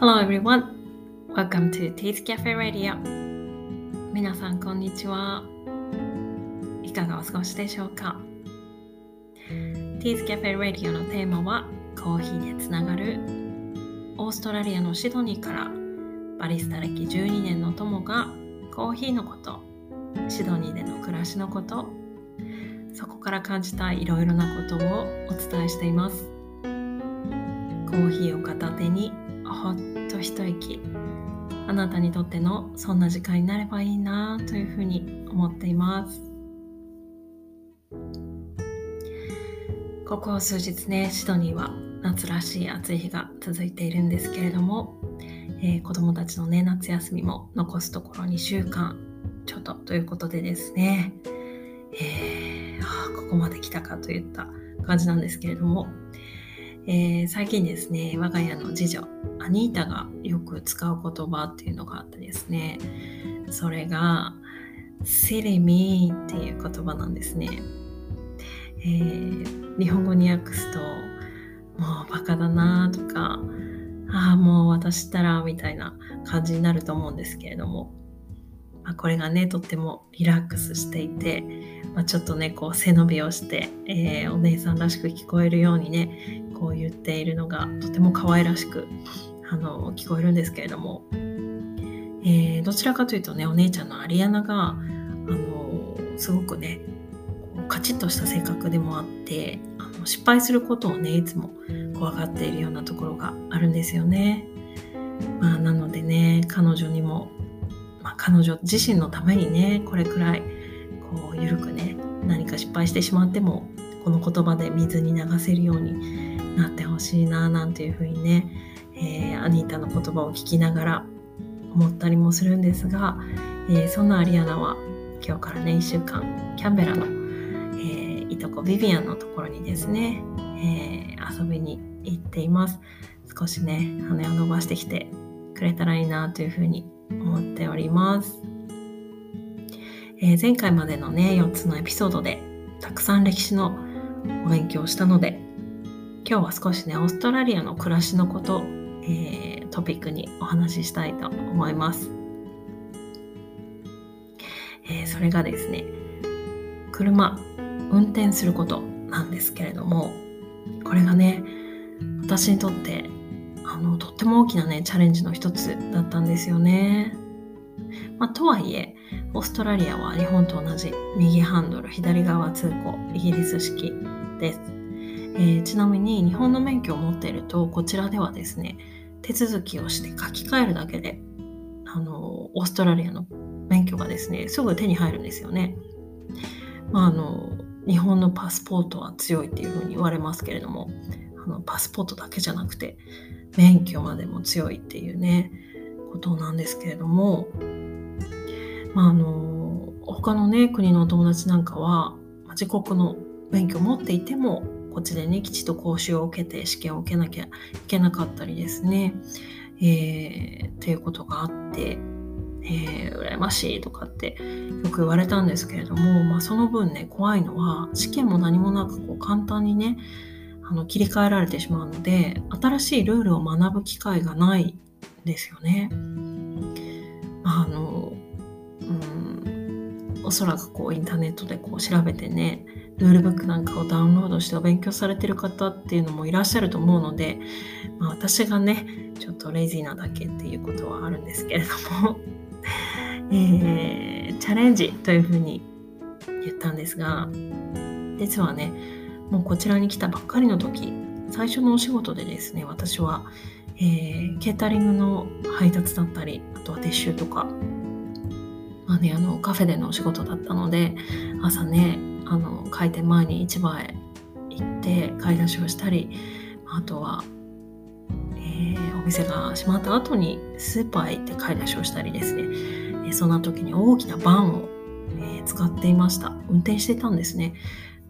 Hello everyone. Welcome to Teeth Cafe Radio. 皆さんこんにちは。いかがお過ごしでしょうか？Teeth Cafe Radio のテーマはコーヒーでつながるオーストラリアのシドニーからバリスタ歴12年の友がコーヒーのことシドニーでの暮らしのことそこから感じたいろいろなことをお伝えしていますコーヒーを片手にほっと一息。あなたにとってのそんな時間になればいいなというふうに思っています。ここ数日ねシドニーは夏らしい暑い日が続いているんですけれども、えー、子供たちのね夏休みも残すところ2週間ちょっとということでですね、えー、あここまで来たかといった感じなんですけれども、えー、最近ですね、我が家の次女、ニータがよく使う言葉っていうのがあってですね、それが、silly me っていう言葉なんですね。えー、日本語に訳すと、もうバカだなとか、ああ、もう私ったらみたいな感じになると思うんですけれども、まあ、これがね、とってもリラックスしていて、まあ、ちょっとねこう背伸びをして、えー、お姉さんらしく聞こえるようにねこう言っているのがとても可愛らしくあの聞こえるんですけれども、えー、どちらかというとねお姉ちゃんのアリアナがあのすごくねカチッとした性格でもあってあの失敗することをねいつも怖がっているようなところがあるんですよね。まあ、なのでね彼女にも、まあ、彼女自身のためにねこれくらいこう緩くね何か失敗してしまってもこの言葉で水に流せるようになってほしいななんていうふうにね、えー、アニータの言葉を聞きながら思ったりもするんですが、えー、そんなアリアナは今日からね1週間キャンベラの、えー、いとこビビアンのところにですね、え遊びに行っています少しね羽を伸ばしてきてくれたらいいなというふうに思っております。え、前回までのね、4つのエピソードでたくさん歴史のお勉強をしたので、今日は少しね、オーストラリアの暮らしのこと、えー、トピックにお話ししたいと思います。えー、それがですね、車、運転することなんですけれども、これがね、私にとってあのとっても大きなねチャレンジの一つだったんですよね。まあ、とはいえオーストラリアは日本と同じ右ハンドル左側通行イギリス式です、えー、ちなみに日本の免許を持っているとこちらではですね手続きをして書き換えるだけであのオーストラリアの免許がですねすぐ手に入るんですよね、まあ、あの日本のパスポートは強いっていうふうに言われますけれどもあのパスポートだけじゃなくて免許までも強いっていうねことなんですけれどもまあ、あの他のね国のお友達なんかは自国の免許を持っていてもこっちでねきちっと講習を受けて試験を受けなきゃいけなかったりですね、えー、っていうことがあって、えー、羨ましいとかってよく言われたんですけれども、まあ、その分ね怖いのは試験も何もなくこう簡単にねあの切り替えられてしまうので新しいルールを学ぶ機会がないんですよね。あのうんおそらくこうインターネットでこう調べてねルールブックなんかをダウンロードしてお勉強されてる方っていうのもいらっしゃると思うので、まあ、私がねちょっとレイジーなだけっていうことはあるんですけれども、えー、チャレンジというふうに言ったんですが実はねもうこちらに来たばっかりの時最初のお仕事でですね私は、えー、ケータリングの配達だったりあとは撤収とかまあね、あのカフェでのお仕事だったので朝ねあの開店前に市場へ行って買い出しをしたりあとは、えー、お店が閉まった後にスーパーへ行って買い出しをしたりですね、えー、そんな時に大きなバンを、えー、使っていました。運転してたんですね。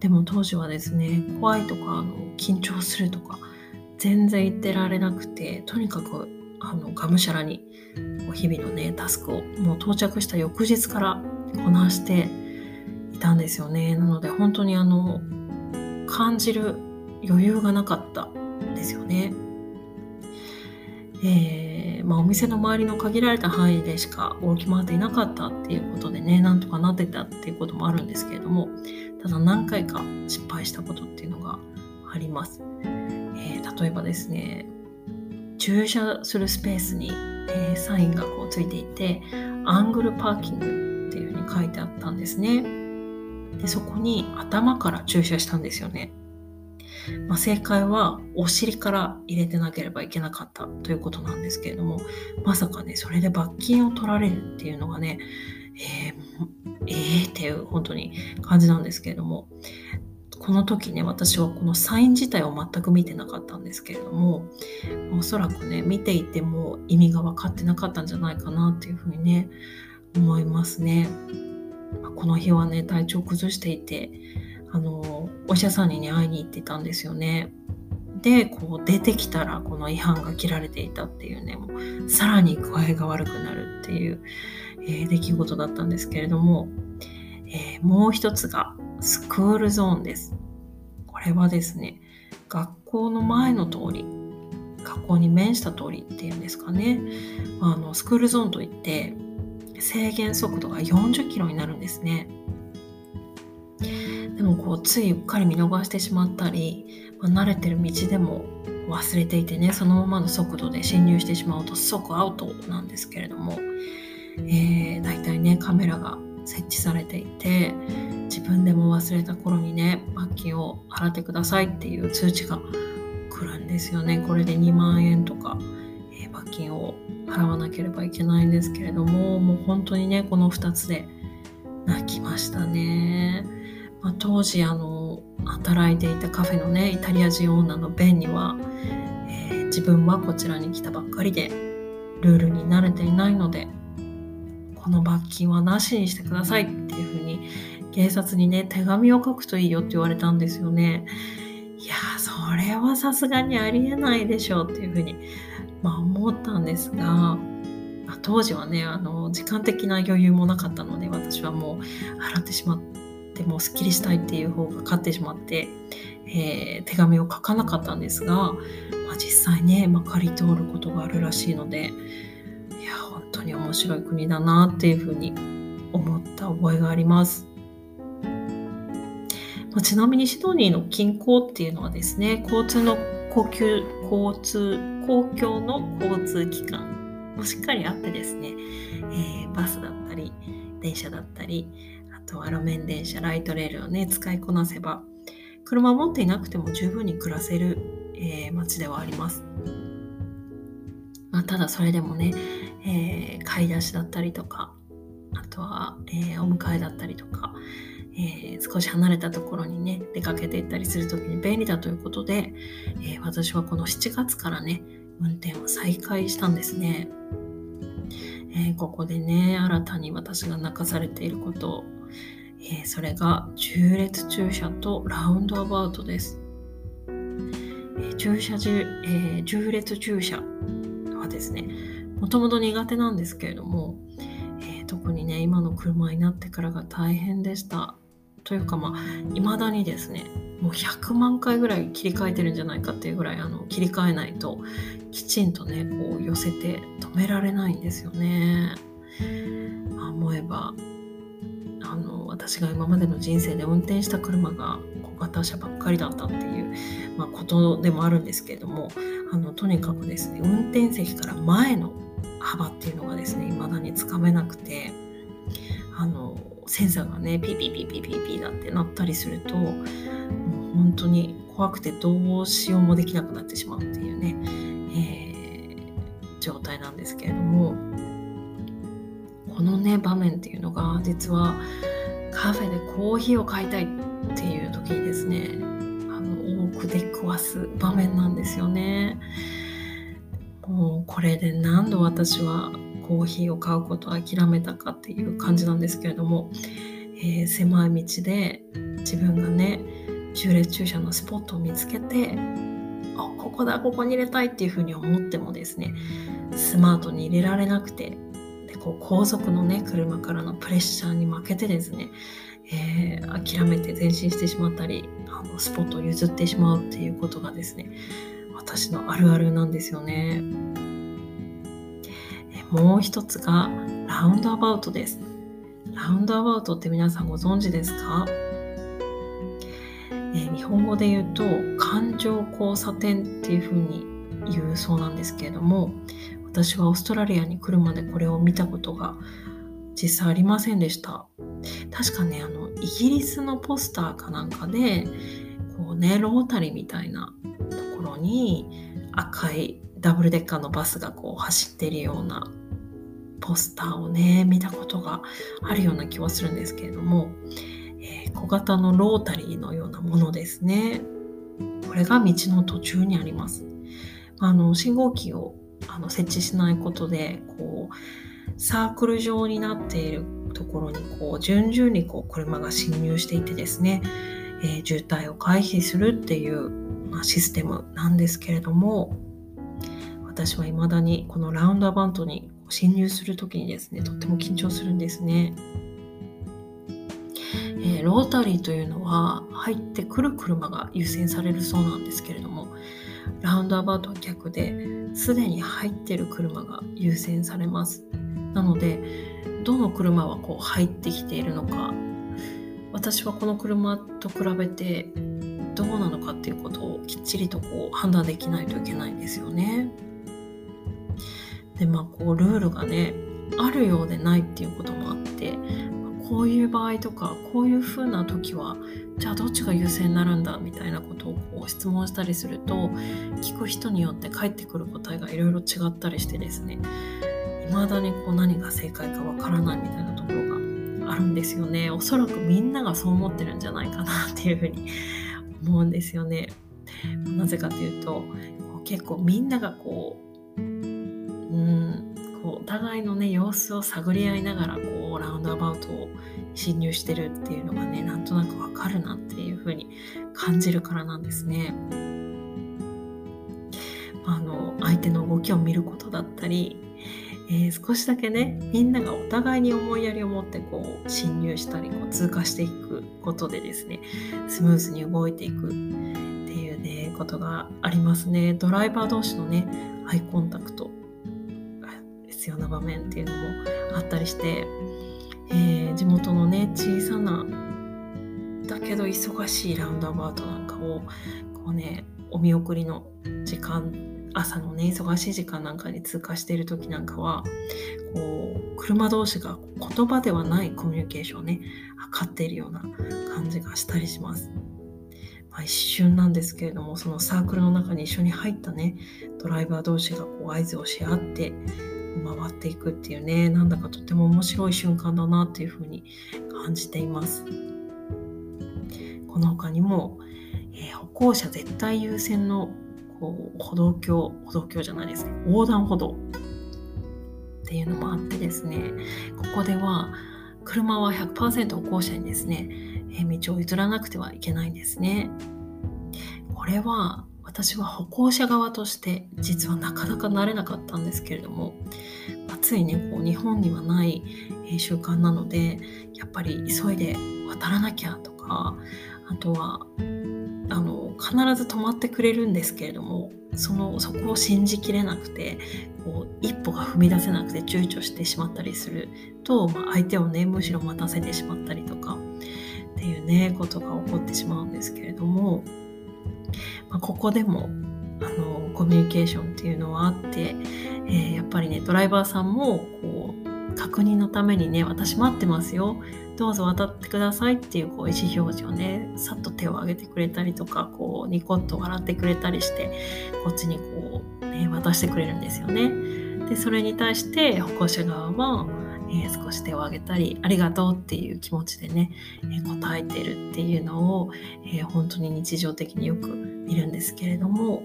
でも当時はですね怖いとかあの緊張するとか全然言ってられなくてとにかくあのがむしゃらに日々のねタスクをもう到着した翌日からこなしてたんですよね。なので本当にあの感じる余裕がなかったんですよね、えまあ、お店の周りの限られた範囲でしか動き回っていなかったっていうことでねなんとかなってたっていうこともあるんですけれどもただ何回か失敗したことっていうのがあります、えー、例えばですね駐車するスペースに、えー、サインがこうついていてアングルパーキングっていうふうに書いてあったんですね。でそこに頭から駐車したんですよねまあ、正解はお尻から入れてなければいけなかったということなんですけれどもまさかねそれで罰金を取られるっていうのがねえー、えー、っていう本当に感じなんですけれどもこの時ね私はこのサイン自体を全く見てなかったんですけれどもおそらくね見ていても意味が分かってなかったんじゃないかなっていうふうにね思いますね。この日はね体調崩していてあのお医者さんにね会いに行ってたんですよね。でこう出てきたらこの違反が切られていたっていうねもうさらに具合が悪くなるっていう、えー、出来事だったんですけれども、えー、もう一つがスクールゾーンです。これはですね学校の前の通り学校に面した通りっていうんですかねあのスクールゾーンといって制限速度が40キロになるんですね。でもこうついうっかり見逃してしまったり、まあ、慣れてる道でも忘れていてねそのままの速度で進入してしまうと即アウトなんですけれども、えー、大体ねカメラが設置されていて自分でも忘れた頃にね罰金を払ってくださいっていう通知が来るんですよねこれで2万円とか、えー、罰金を払わなければいけないんですけれどももう本当にねこの2つで泣きましたね。まあ、当時あの働いていたカフェのねイタリア人女のベンには、えー、自分はこちらに来たばっかりでルールに慣れていないのでこの罰金はなしにしてくださいっていうふうに警察にね手紙を書くといいよって言われたんですよね。いやそれはさすがにありえないでしょうっていうふうに、まあ、思ったんですが、まあ、当時はねあの時間的な余裕もなかったので私はもう払ってしまって。でもすっきりしたいっていう方が勝ってしまって、えー、手紙を書かなかったんですが、まあ、実際ね、まあ、借り通ることがあるらしいのでいや本当に面白い国だなっていうふうに思った覚えがあります。まあ、ちなみにシドニーの近郊っていうのはですね交通の公共交通公共の交通機関もしっかりあってですね、えー、バスだったり電車だったりあとは路面電車、ライトレールをね、使いこなせば、車を持っていなくても十分に暮らせる、えー、街ではあります。まあ、ただそれでもね、えー、買い出しだったりとか、あとは、えー、お迎えだったりとか、えー、少し離れたところにね、出かけていったりするときに便利だということで、えー、私はこの7月からね、運転を再開したんですね。えー、ここでね、新たに私が泣かされていることえ、それが縦列駐車とラウンドアバウトです。えー、駐車、えー、縦列駐車はですね、もともと苦手なんですけれども、え、特にね、今の車になってからが大変でした。というかまあ、未だにですね、もう100万回ぐらい切り替えてるんじゃないかっていうぐらいあの切り替えないときちんとねこう寄せて止められないんですよね。思えばあの私が今までの人生で運転した車が小型車ばっかりだったっていう、まあ、ことでもあるんですけれどもあのとにかくですね運転席から前の幅っていうのがですね未だにつかめなくてあのセンサーがねピーピーピーピーピーピーだってなったりするともう本当に怖くてどうしようもできなくなってしまうっていうね、えー、状態なんですけれどもこのね場面っていうのが実はカフェでコーヒーを買いたいっていう時にですねあの多く出くわす場面なんですよね。もうこれで何度私はコーヒーを買うことを諦めたかっていう感じなんですけれども、えー、狭い道で自分がね縦列駐車のスポットを見つけてあここだここに入れたいっていうふうに思ってもですねスマートに入れられなくてでこう後続のね車からのプレッシャーに負けてですね、えー、諦めて前進してしまったりあのスポットを譲ってしまうっていうことがですね私のあるあるなんですよね。もう一つがラウンドアバウトです。ラウンドアバウトって皆さんご存知ですか、えー、日本語で言うと感情交差点っていうふうに言うそうなんですけれども私はオーストラリアに来るまでこれを見たことが実際ありませんでした確かねあのイギリスのポスターかなんかでこうねロータリーみたいなところに赤いダブルデッカーのバスがこう走ってるようなポスターをね見たことがあるような気はするんですけれども、えー、小型のロータリーのようなものですね。これが道の途中にあります。あの信号機をあの設置しないことでこうサークル状になっているところにこう順々にこう車が進入していてですね、えー、渋滞を回避するっていう、まあ、システムなんですけれども私は未だにこのラウンドアバウトに侵入する時にですねとっても緊張するんですね。えー、ロータリーというのは入ってくる車が優先されるそうなんですけれどもラウンドアバウトは逆ですでに入ってる車が優先されますなのでどの車はこう入ってきているのか私はこの車と比べてどうなのかっていうことをきっちりとこう判断できないといけないんですよね。でまあこうルールがねあるようでないっていうこともあってこういう場合とかこういう風な時はじゃあどっちが優先になるんだみたいなことをこう質問したりすると聞く人によって返ってくる答えがいろいろ違ったりしてですね未だにこう何が正解かわからないみたいなところがあるんですよね。おそらくみんながそう思ってるんじゃないかなっていうふうに 思うんですよね。なぜかというと結構みんながこう互いのね様子を探り合いながらこうラウンドアバウトを侵入してるっていうのがねなんとなくわかるなっていう風に感じるからなんですね。あの相手の動きを見ることだったり、えー、少しだけねみんながお互いに思いやりを持ってこう侵入したりこう通過していくことでですねスムーズに動いていくっていうねことがありますねドライバー同士のねアイコンタクト必要な場面っていうのもあったりして、えー、地元のね小さなだけど忙しいラウンドアバウトなんかをこうねお見送りの時間朝のね忙しい時間なんかに通過している時なんかはこう車同士が言葉ではないコミュニケーションをね測っているような感じがしたりします。まあ、一瞬なんですけれどもそのサークルの中に一緒に入ったねドライバー同士がこう合図をし合って回っていくっていうねなんだかとても面白い瞬間だなっていうふうに感じています。この他にも、えー、歩行者絶対優先のこう歩道橋歩道橋じゃないですね。横断歩道っていうのもあってですねここでは車は100%歩行者にですね、えー、道を譲らなくてはいけないんですね。これは私は歩行者側として実はなかなか慣れなかったんですけれども、まあ、ついねこう日本にはない、習慣なのでやっぱり急いで渡らなきゃとかあとはあの必ず止まってくれるんですけれどもそのそこを信じきれなくてこう一歩が踏み出せなくて躊躇してしまったりすると、まあ、相手をねむしろ待たせてしまったりとかっていうねことが起こってしまうんですけれどもまあ、ここでもあのコミュニケーションっていうのはあって、えー、やっぱりねドライバーさんもこう確認のためにね私待ってますよどうぞ渡ってくださいっていうこう意思表示をねさっと手を挙げてくれたりとかこうニコッと笑ってくれたりしてこっちにこう、ね、渡してくれるんですよね。でそれに対して歩行者側はえー、少し手を挙げたりありがとうっていう気持ちでね、えー、答えてるっていうのを、えー、本当に日常的によく見るんですけれども、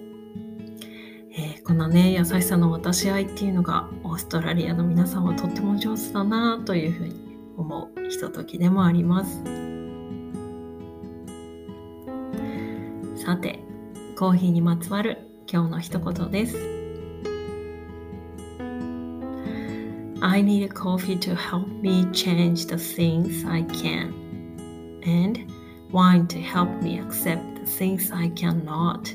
えこのね優しさの渡し合いっていうのがオーストラリアの皆さんはとっても上手だなというふうに思うひとときでもあります。さてコーヒーにまつわる今日の一言です。I need a coffee to help me change the things I can, and wine to help me accept the things I cannot.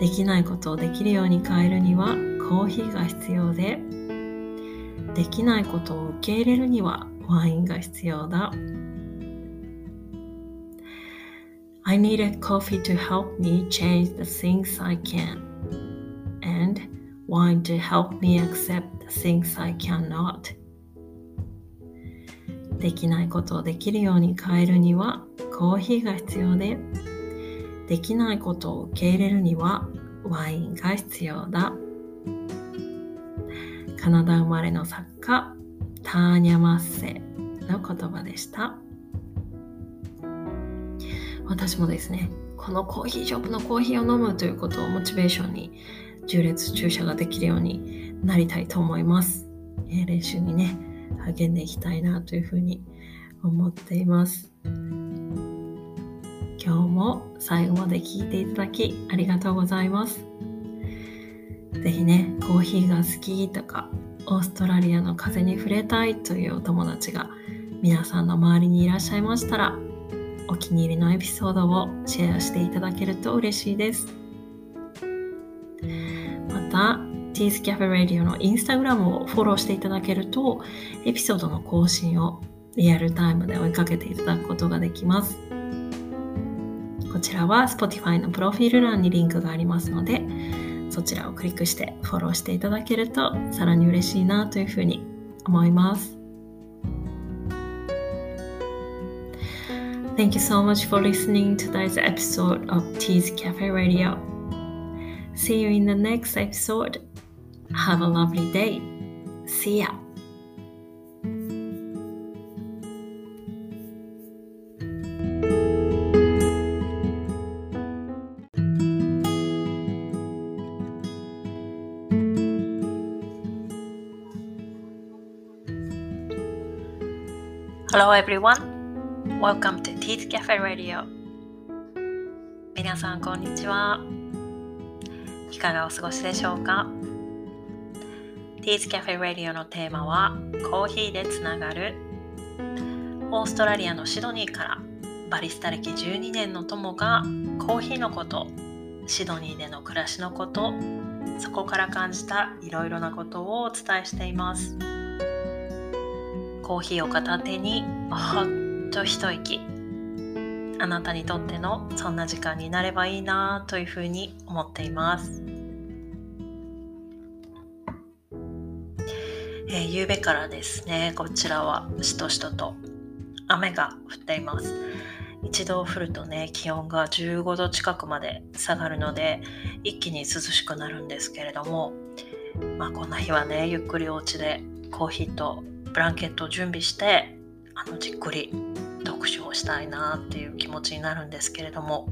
できないことをできるように変えるにはコーヒーが必要でできないことを受け入れるにはワインが必要だ I need a coffee to help me change the things I can wine to help me accept things I cannot. できないことをできるように変えるにはコーヒーが必要でできないことを受け入れるにはワインが必要だ。カナダ生まれの作家ターニャ・マッセの言葉でした。私もですねこのコーヒーショップのコーヒーを飲むということをモチベーションに重列駐車ができるようになりたいと思います、えー、練習にね励んでいきたいなというふうに思っています今日も最後まで聞いていただきありがとうございます。ぜひね、コーヒーが好きとか、オーストラリアの風に触れたいというお友達が皆さんの周りにいらっしゃいましたら、お気に入りのエピソードをシェアしていただけると嬉しいです。た、ティースキャフェラディオのインスタグラムをフォローしていただけると、エピソードの更新をリアルタイムで追いかけていただくことができます。こちらは Spotify のプロフィール欄にリンクがありますので、そちらをクリックしてフォローしていただけるとさらに嬉しいなというふうに思います。Thank you so much for listening to today's episode of Tea's Cafe Radio. See you in the next episode. Have a lovely day. See ya. Hello everyone! Welcome to Teeth Cafe Radio 皆さんこんにちは。 いかがお過ごしでしょうか？Teeth Cafe Radio のテーマはコーヒーでつながる。オーストラリアのシドニーからバリスタ歴12年の友がコーヒーのことシドニーでの暮らしのことそこから感じたいろいろなことをお伝えしています。コーヒーを片手にほっと一息。あなたにとってのそんな時間になればいいなというふうに思っています、えー、夕べからですねこちらはしとしとと雨が降っています。一度降るとね気温が15度近くまで下がるので一気に涼しくなるんですけれどもまあこんな日はねゆっくりお家でコーヒーとブランケットを準備してあのじっくりしたいなっていう気持ちになるんですけれども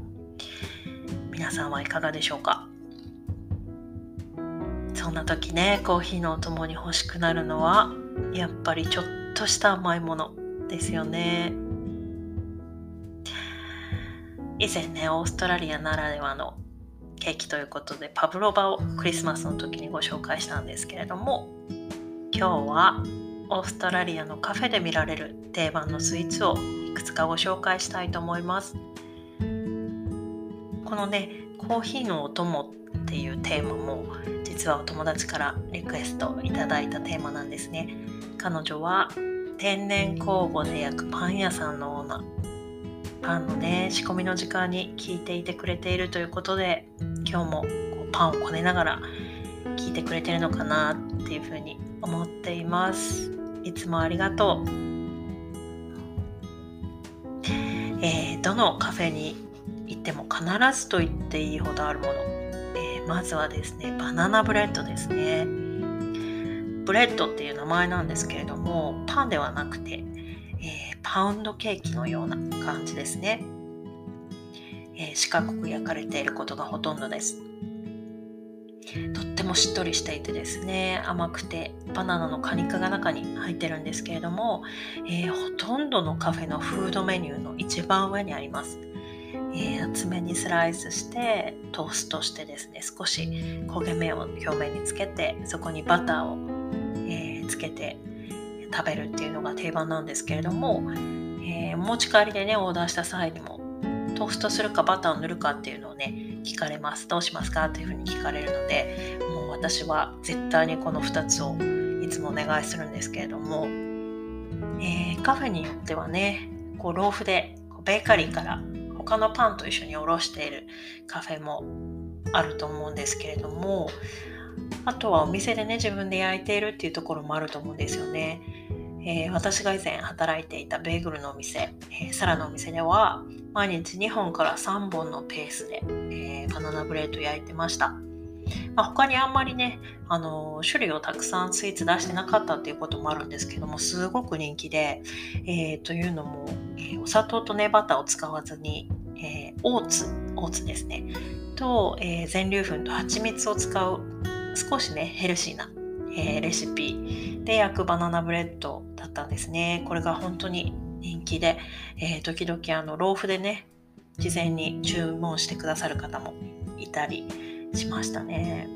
皆さんはいかがでしょうか？そんな時ねコーヒーのお供に欲しくなるのはやっぱりちょっとした甘いものですよね。以前ねオーストラリアならではのケーキということでパブロバをクリスマスの時にご紹介したんですけれども今日はオーストラリアのカフェで見られる定番のスイーツをつかご紹介したいと思います。このねコーヒーのお供っていうテーマも実はお友達からリクエストいただいたテーマなんですね。彼女は天然酵母で焼くパン屋さんのオーナーパンのね仕込みの時間に聞いていてくれているということで今日もこうパンをこねながら聞いてくれてるのかなっていうふうに思っています。いつもありがとう、えー、どのカフェに行っても必ずと言っていいほどあるもの、えー、まずはですねバナナブレッドですね。ブレッドっていう名前なんですけれどもパンではなくて、えー、パウンドケーキのような感じですね、え四角く焼かれていることがほとんどです。とってもしっとりしていてですね甘くてバナナの果肉が中に入ってるんですけれども、えー、ほとんどのカフェのフードメニューの一番上にあります、えー、厚めにスライスしてトーストしてですね少し焦げ目を表面につけてそこにバターを、えー、つけて食べるっていうのが定番なんですけれども、えー、持ち帰りでねオーダーした際にもトーストするかバターを塗るかっていうのをね聞かれます。どうしますか？というふうに聞かれるので、もう私は絶対にこの2つをいつもお願いするんですけれども、えー、カフェによってはね、こうローフでベーカリーから他のパンと一緒におろしているカフェもあると思うんですけれどもあとはお店でね自分で焼いているっていうところもあると思うんですよね。えー、私が以前働いていたベーグルのお店、えー、サラのお店では毎日2本から3本のペースで、えー、バナナブレード焼いてました。まあ、他にあんまりね、あの種類をたくさんスイーツ出してなかったっていうこともあるんですけどもすごく人気で、えー、というのも、え、お砂糖とねバターを使わずに、えー、オーツオーツですね。と、え全粒粉と蜂蜜を使う少しねヘルシーな、えレシピ。で焼くバナナブレッド。ったんですねこれが本当に人気で、え時々あのローフでね事前に注文してくださる方もいたりしましたね。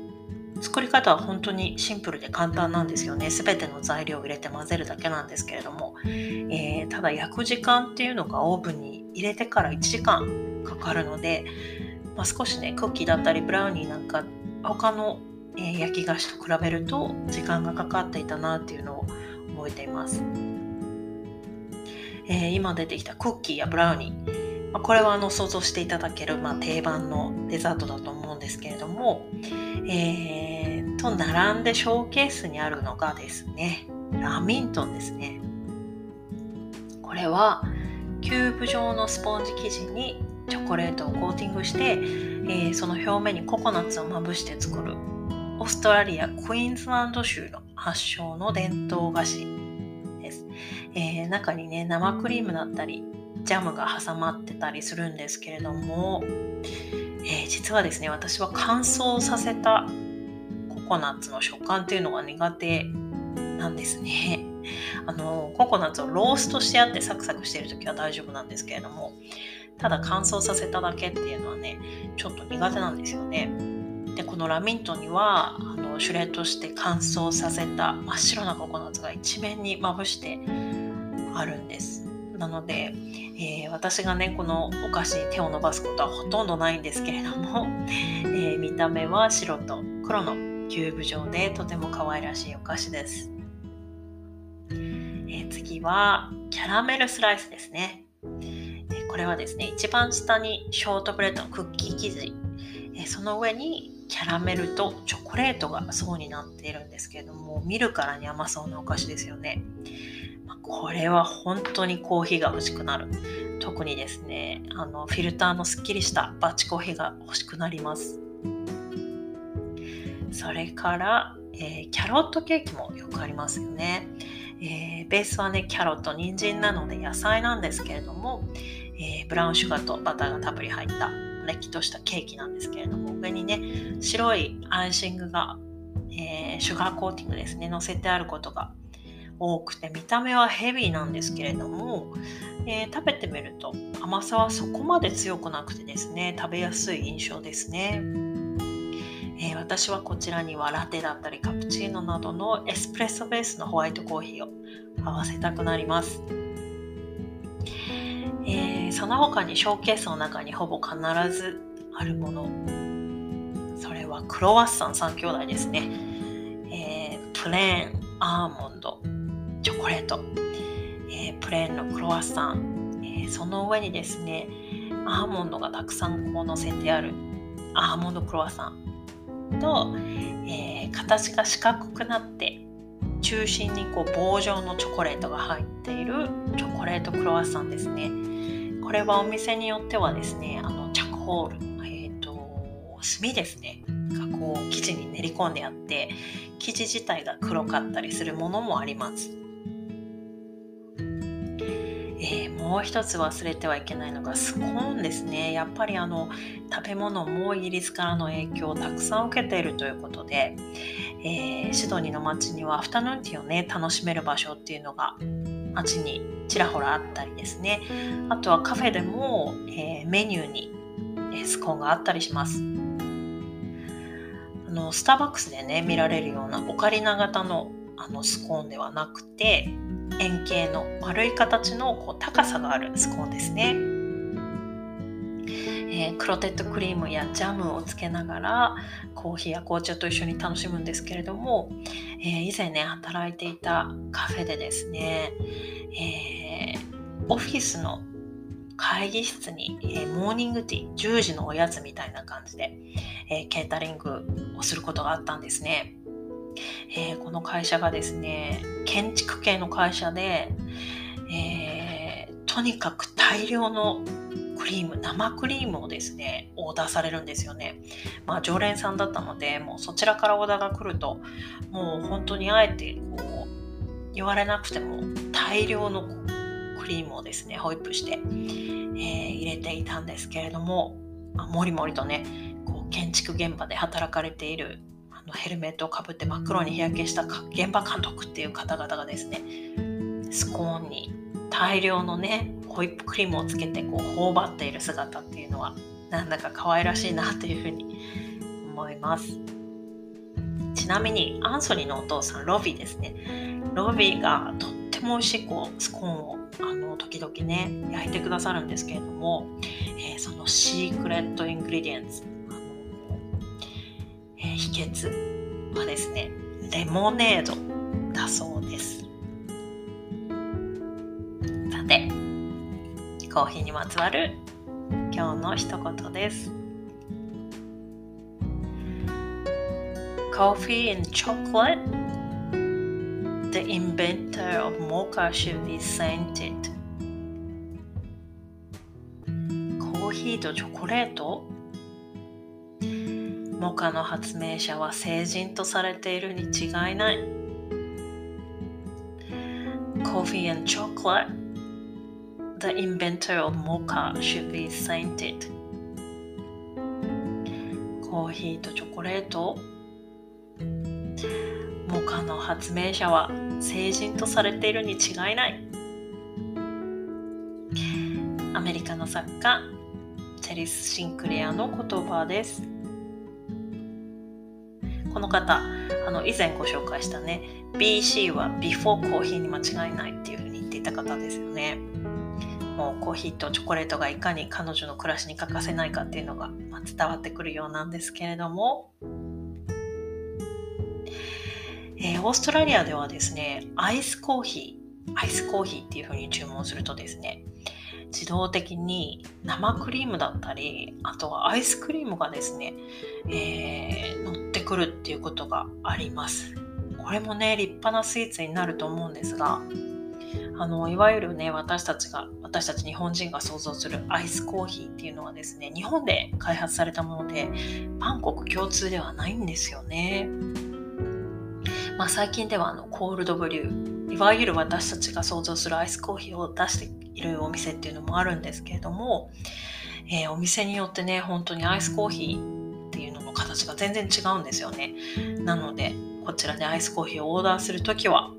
作り方は本当にシンプルで簡単なんですよね。すべての材料を入れて混ぜるだけなんですけれども、えー、ただ焼く時間っていうのがオーブンに入れてから1時間かかるので、まあ、少しねクッキーだったりブラウニーなんか他の、え、焼き菓子と比べると時間がかかっていたなっていうのを覚えています。えー、今出てきたクッキーやブラウニー、まあ、これはあの想像していただける、まあ、定番のデザートだと思うんですけれども、えー、と並んでショーケースにあるのがですねラミントンですね。これはキューブ状のスポンジ生地にチョコレートをコーティングして、えー、その表面にココナッツをまぶして作る。オーストラリアクイーンズランド州の発祥の伝統菓子、えー、中にね生クリームだったりジャムが挟まってたりするんですけれども、えー、実はですね私は乾燥させたココナッツの食感っていうのが苦手なんですね。あのココナッツをローストしてあってサクサクしてる時は大丈夫なんですけれどもただ乾燥させただけっていうのはねちょっと苦手なんですよね。でこのラミントにはあのシュレッドして乾燥させた真っ白なココナッツが一面にまぶしてあるんです。なので、えー、私がねこのお菓子に手を伸ばすことはほとんどないんですけれども、えー、見た目は白と黒のキューブ状でとても可愛らしいお菓子です、えー、次はキャラメルスライスですね、えこれはですね一番下にショートブレッドのクッキー生地、えその上にキャラメルとチョコレートが層になっているんですけれども見るからに甘そうなお菓子ですよね。これは本当にコーヒーが欲しくなる。特にですね、あのフィルターのすっきりしたバチコーヒーが欲しくなります。それから、えー、キャロットケーキもよくありますよね。えー、ベースはね、キャロット、人参なので野菜なんですけれども、えー、ブラウンシュガーとバターがたっぷり入ったれっきとしたケーキなんですけれども、上にね、白いアイシングが、えシュガーコーティングですね、乗せてあることが多くて見た目はヘビーなんですけれども、えー、食べてみると甘さはそこまで強くなくてですね食べやすい印象ですね、えー、私はこちらにはラテだったりカプチーノなどのエスプレッソベースのホワイトコーヒーを合わせたくなります、えー、その他にショーケースの中にほぼ必ずあるものそれはクロワッサン3兄弟ですね、えプレーンアーモンドチョコレート、えー、プレーンのクロワッサン、えー、その上にですねアーモンドがたくさんこう乗せてあるアーモンドクロワッサン。と、えー、形が四角くなって中心にこう棒状のチョコレートが入っているチョコレートクロワッサンですね。これはお店によってはですねあのチャコホールえっ、ー、と炭ですね。がこう生地に練り込んであって生地自体が黒かったりするものもあります。もう一つ忘れてはいけないのがスコーンですね。やっぱりあの食べ物もイギリスからの影響をたくさん受けているということで、えー、シドニーの街にはアフタヌーンティーをね楽しめる場所っていうのが街にちらほらあったりですね。あとはカフェでも、えー、メニューに、スコーンがあったりします。あのスターバックスでね見られるようなオカリナ型のあのスコーンではなくて円形の丸い形のこう高さがあるスコーンですね。えー、クロテッドクリームやジャムをつけながらコーヒーや紅茶と一緒に楽しむんですけれども、えー、以前ね働いていたカフェでですね、えー、オフィスの会議室に、えー、モーニングティー10時のおやつみたいな感じで、えー、ケータリングをすることがあったんですね、えー、この会社がですね建築系の会社で、えとにかく大量のクリーム生クリームをですねオーダーされるんですよね。まあ常連さんだったのでもうそちらからオーダーが来るともう本当にあえてこう言われなくても大量のクリームをですねホイップして、えー、入れていたんですけれどももりもりとねこう建築現場で働かれているヘルメットをかぶって真っ黒に日焼けした現場監督っていう方々がですねスコーンに大量のねホイップクリームをつけてこう頬張っている姿っていうのはなんだか可愛らしいなというふうに思います。ちなみにアンソニーのお父さんロビーですね。ロビーがとっても美味しいこうスコーンをあの時々ね焼いてくださるんですけれども、えー、その secret ingredients、ー、秘訣はですねレモネードだそうですさてコーヒーにまつわる今日の一言です Coffee and chocolate The inventor of mocha should be sainted コーヒーとチョコレートモカの発明者は聖人とされているに違いない。Coffee and chocolate The inventor of mocha should be sainted. コーヒーとチョコレートモカの発明者は聖人とされているに違いない。アメリカの作家チェリス・シンクレアの言葉です。この方あの以前ご紹介したね BC は Before コーヒーに間違いないっていうふうに言っていた方ですよね。もうコーヒーとチョコレートがいかに彼女の暮らしに欠かせないかっていうのが、伝わってくるようなんですけれども、えー、オーストラリアではですねアイスコーヒーアイスコーヒーっていう風に注文するとですね自動的に生クリームだったりあとはアイスクリームがですね、えー、乗っくるっていうことがありますこれもね立派なスイーツになると思うんですがあのいわゆるね私たちが私たち日本人が想像するアイスコーヒーっていうのはですね日本で開発されたものでバンコク共通ではないんですよね。まあ、最近ではあのコールドブリューいわゆる私たちが想像するアイスコーヒーを出しているお店っていうのもあるんですけれども、えー、お店によってね本当にアイスコーヒーの形が全然違うんですよね。なのでこちらでアイスコーヒーをオーダーするときは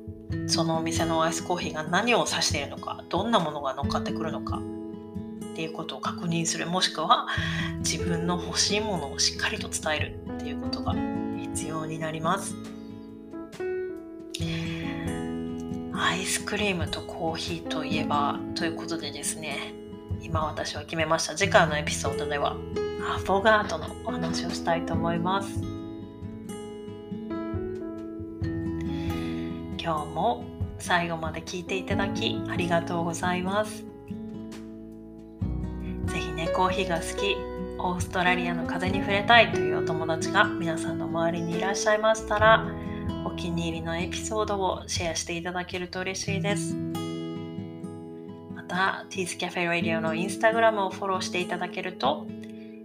そのお店のアイスコーヒーが何を指しているのかどんなものが乗っかってくるのかっていうことを確認する。もしくは自分の欲しいものをしっかりと伝える。っていうことが必要になります。アイスクリームとコーヒーといえばということでですね今私は決めました。次回のエピソードではアフォガートのお話をしたいと思います今日も最後まで聞いていただきありがとうございます。ぜひね、コーヒーが好き、オーストラリアの風に触れたいというお友達が皆さんの周りにいらっしゃいましたら、お気に入りのエピソードをシェアしていただけると嬉しいです。また、ティーズキャフェラディオのインスタグラムをフォローしていただけると、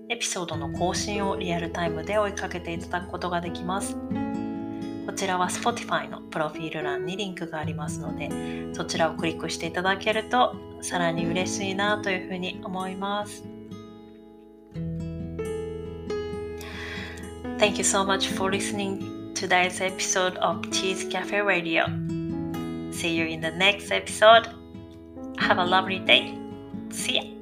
エピソードの更新をリアルタイムで追いかけていただくことができます。こちらは Spotify のプロフィール欄にリンクがありますので、そちらをクリックしていただけると、さらに嬉しいなというふうに思います。Thank you so much for listening to today's episode of Cheese Cafe Radio. See you in the next episode. Have a lovely day. See ya.